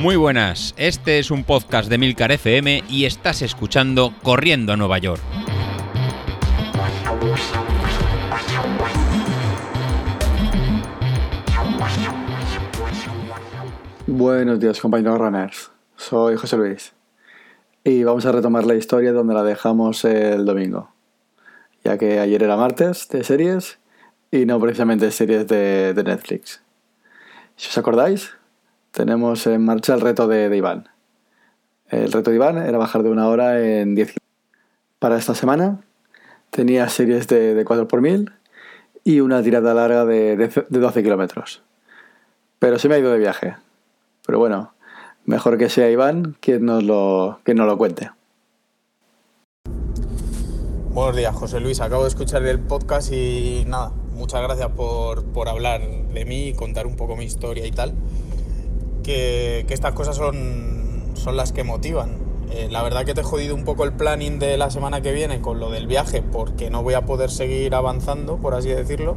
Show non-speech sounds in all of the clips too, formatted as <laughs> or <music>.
Muy buenas, este es un podcast de Milcar FM y estás escuchando Corriendo a Nueva York. Buenos días compañeros runners, soy José Luis y vamos a retomar la historia donde la dejamos el domingo, ya que ayer era martes de series y no precisamente series de, Netflix. Si os acordáis, tenemos en marcha el reto de, Iván. El reto de Iván era bajar de una hora en 10 Para esta semana tenía series de, de 4 por 1000 y una tirada larga de, de, 12 kilómetros. Pero se me ha ido de viaje. Pero bueno, mejor que sea Iván quien nos lo, quien nos lo cuente. Buenos días, José Luis. Acabo de escuchar el podcast y nada, muchas gracias por, por hablar de mí y contar un poco mi historia y tal que, estas cosas son, son las que motivan. Eh, la verdad que te he jodido un poco el planning de la semana que viene con lo del viaje porque no voy a poder seguir avanzando, por así decirlo.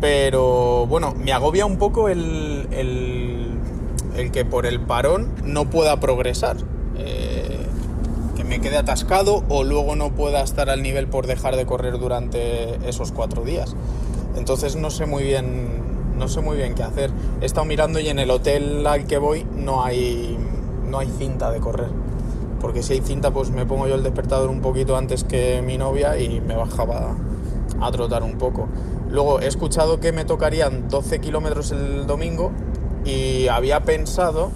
Pero bueno, me agobia un poco el, el, que por el parón no pueda progresar. Eh, que me quede atascado o luego no pueda estar al nivel por dejar de correr durante esos cuatro días. Entonces no sé muy bien no sé muy bien qué hacer. He estado mirando y en el hotel al que voy no hay, no hay cinta de correr. Porque si hay cinta, pues me pongo yo el despertador un poquito antes que mi novia y me bajaba a trotar un poco. Luego he escuchado que me tocarían 12 kilómetros el domingo y había pensado,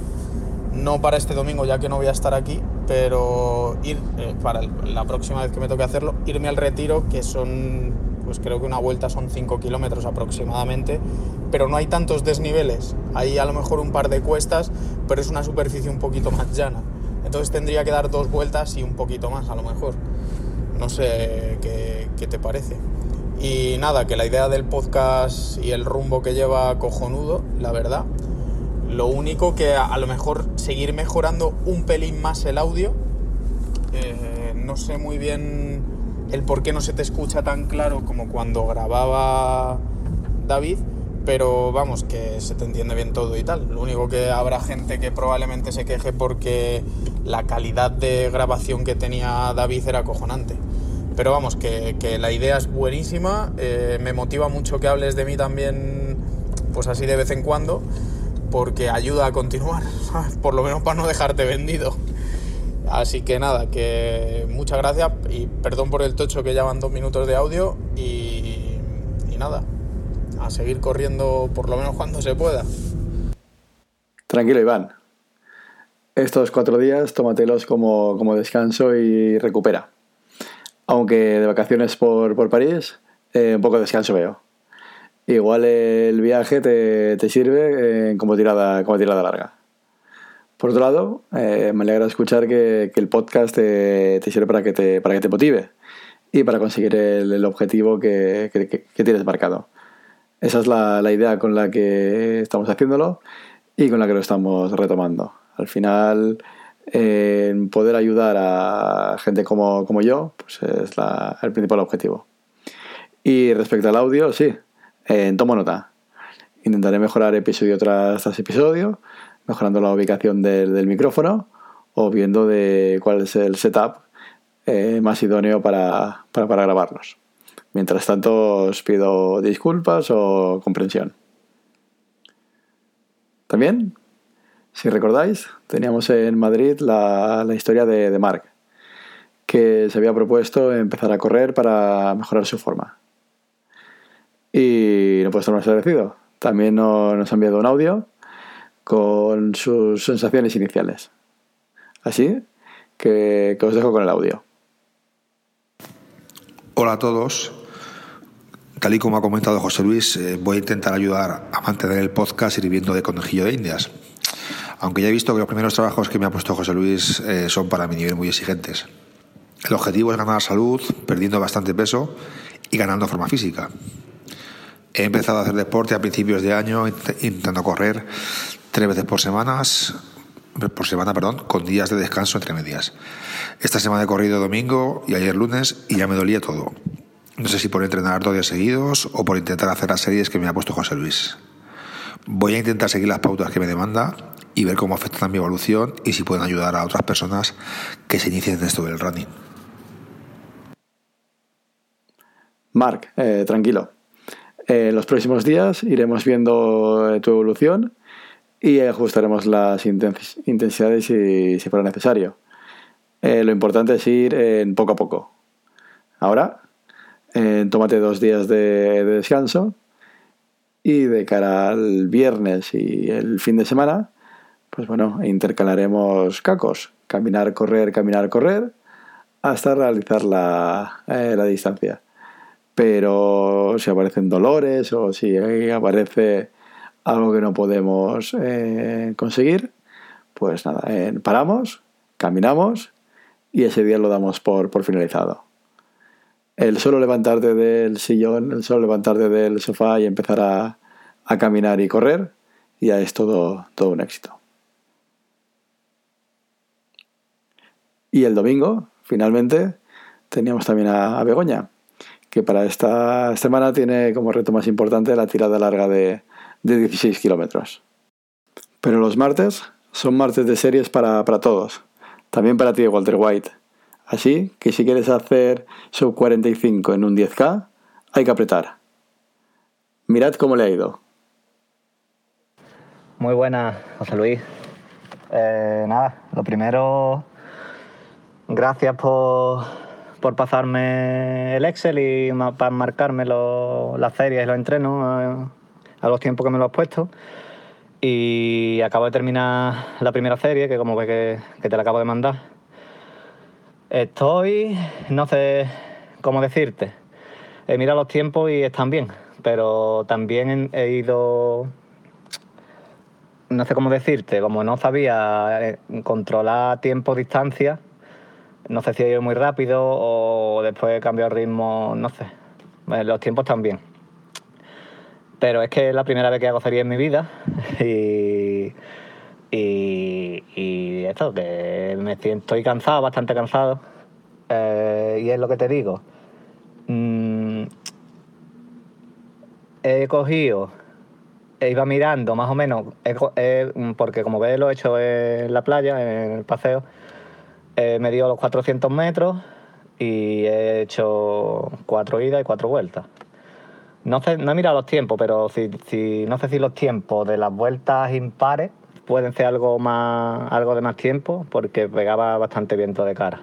no para este domingo ya que no voy a estar aquí, pero ir eh, para la próxima vez que me toque hacerlo, irme al retiro, que son pues creo que una vuelta son 5 kilómetros aproximadamente, pero no hay tantos desniveles. Hay a lo mejor un par de cuestas, pero es una superficie un poquito más llana. Entonces tendría que dar dos vueltas y un poquito más a lo mejor. No sé qué, te parece. Y nada, que la idea del podcast y el rumbo que lleva cojonudo, la verdad. Lo único que a, lo mejor seguir mejorando un pelín más el audio. Eh, no sé muy bien el por qué no se te escucha tan claro como cuando grababa David, pero vamos, que se te entiende bien todo y tal. Lo único que habrá gente que probablemente se queje porque la calidad de grabación que tenía David era acojonante. Pero vamos, que, la idea es buenísima, eh, me motiva mucho que hables de mí también, pues así de vez en cuando, porque ayuda a continuar, <laughs> por lo menos para no dejarte vendido. Así que nada, que muchas gracias y perdón por el tocho que llevan dos minutos de audio y, nada, a seguir corriendo por lo menos cuando se pueda. Tranquilo Iván, estos cuatro días tómatelos como, como descanso y recupera. Aunque de vacaciones por, por París, eh, un poco de descanso veo. Igual el viaje te, te sirve eh, como, tirada, como tirada larga. Por otro lado, eh, me alegra escuchar que, el podcast te, sirve para que te, para que te motive y para conseguir el, objetivo que, tienes marcado. Esa es la, idea con la que estamos haciéndolo y con la que lo estamos retomando. Al final, poder ayudar a gente como, yo, pues es el principal objetivo. Y respecto al audio, sí, eh, tomo nota. Intentaré mejorar episodio tras, tras episodio mejorando la ubicación del, micrófono o viendo de cuál es el setup eh, más idóneo para, para, grabarlos. Mientras tanto os pido disculpas o comprensión. También, si recordáis, teníamos en Madrid la, historia de, de, Mark, que se había propuesto empezar a correr para mejorar su forma. Y no puede estar más agradecido. También nos ha enviado un audio con sus sensaciones iniciales. Así que, os dejo con el audio. Hola a todos. Tal y como ha comentado José Luis, eh, voy a intentar ayudar a mantener el podcast sirviendo de conejillo de indias. Aunque ya he visto que los primeros trabajos que me ha puesto José Luis eh, son para mi nivel muy exigentes. El objetivo es ganar salud, perdiendo bastante peso y ganando forma física. He empezado a hacer deporte a principios de año, intentando correr tres veces por semanas por semana, perdón, con días de descanso entre medias. Esta semana he corrido domingo y ayer lunes y ya me dolía todo. No sé si por entrenar dos días seguidos o por intentar hacer las series que me ha puesto José Luis. Voy a intentar seguir las pautas que me demanda y ver cómo afecta a mi evolución y si pueden ayudar a otras personas que se inicien en esto del running. Mark, eh, tranquilo. Eh, los próximos días iremos viendo eh, tu evolución y ajustaremos las intensidades si, fuera necesario. lo importante es ir en poco a poco. Ahora, tómate dos días de, de descanso y de cara al viernes y el fin de semana, pues bueno, intercalaremos cacos, caminar, correr, caminar, correr, hasta realizar la, la distancia pero si aparecen dolores o si aparece algo que no podemos eh, conseguir, pues nada, eh, paramos, caminamos y ese día lo damos por, finalizado. El solo levantarte del sillón, el solo levantarte del sofá y empezar a, a caminar y correr, ya es todo, todo un éxito. Y el domingo, finalmente, teníamos también a Begoña que para esta semana tiene como reto más importante la tirada larga de, 16 kilómetros. Pero los martes son martes de series para, todos, también para ti, Walter White. Así que si quieres hacer sub 45 en un 10K, hay que apretar. Mirad cómo le ha ido. Muy buena, José Luis. Eh, nada, lo primero, gracias por, por pasarme el Excel y para marcarme las series y los entrenos a, los tiempos que me lo has puesto. Y acabo de terminar la primera serie, que como que, que te la acabo de mandar. Estoy, no sé cómo decirte. He mirado los tiempos y están bien, pero también he ido no sé cómo decirte, como no sabía eh, controlar tiempo, distancia, no sé si he ido muy rápido o después he cambiado el ritmo, no sé. Los tiempos también. Pero es que es la primera vez que hago serie en mi vida y, y, esto, que me siento, estoy cansado, bastante cansado. Eh, y es lo que te digo. Mm, he cogido, e iba mirando más o menos, porque como ves lo he hecho en la playa, en el paseo, He medido los 400 metros y he hecho cuatro idas y cuatro vueltas. No, sé, no he mirado los tiempos, pero si, no sé si los tiempos de las vueltas impares pueden ser algo, más, algo de más tiempo, porque pegaba bastante viento de cara.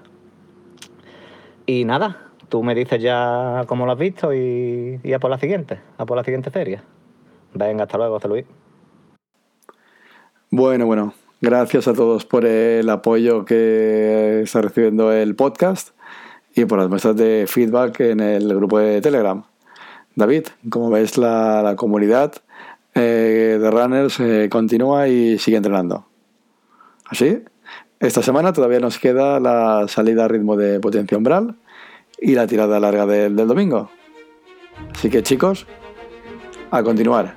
Y nada, tú me dices ya cómo lo has visto y, y a por la siguiente, a por la siguiente serie. Venga, hasta luego, José Luis. Bueno, bueno, Gracias a todos por el apoyo que está recibiendo el podcast y por las muestras de feedback en el grupo de Telegram. David, como ves, la, comunidad eh, de runners eh, continúa y sigue entrenando. Así, esta semana todavía nos queda la salida a ritmo de potencia umbral y la tirada larga del domingo. Así que chicos, a continuar.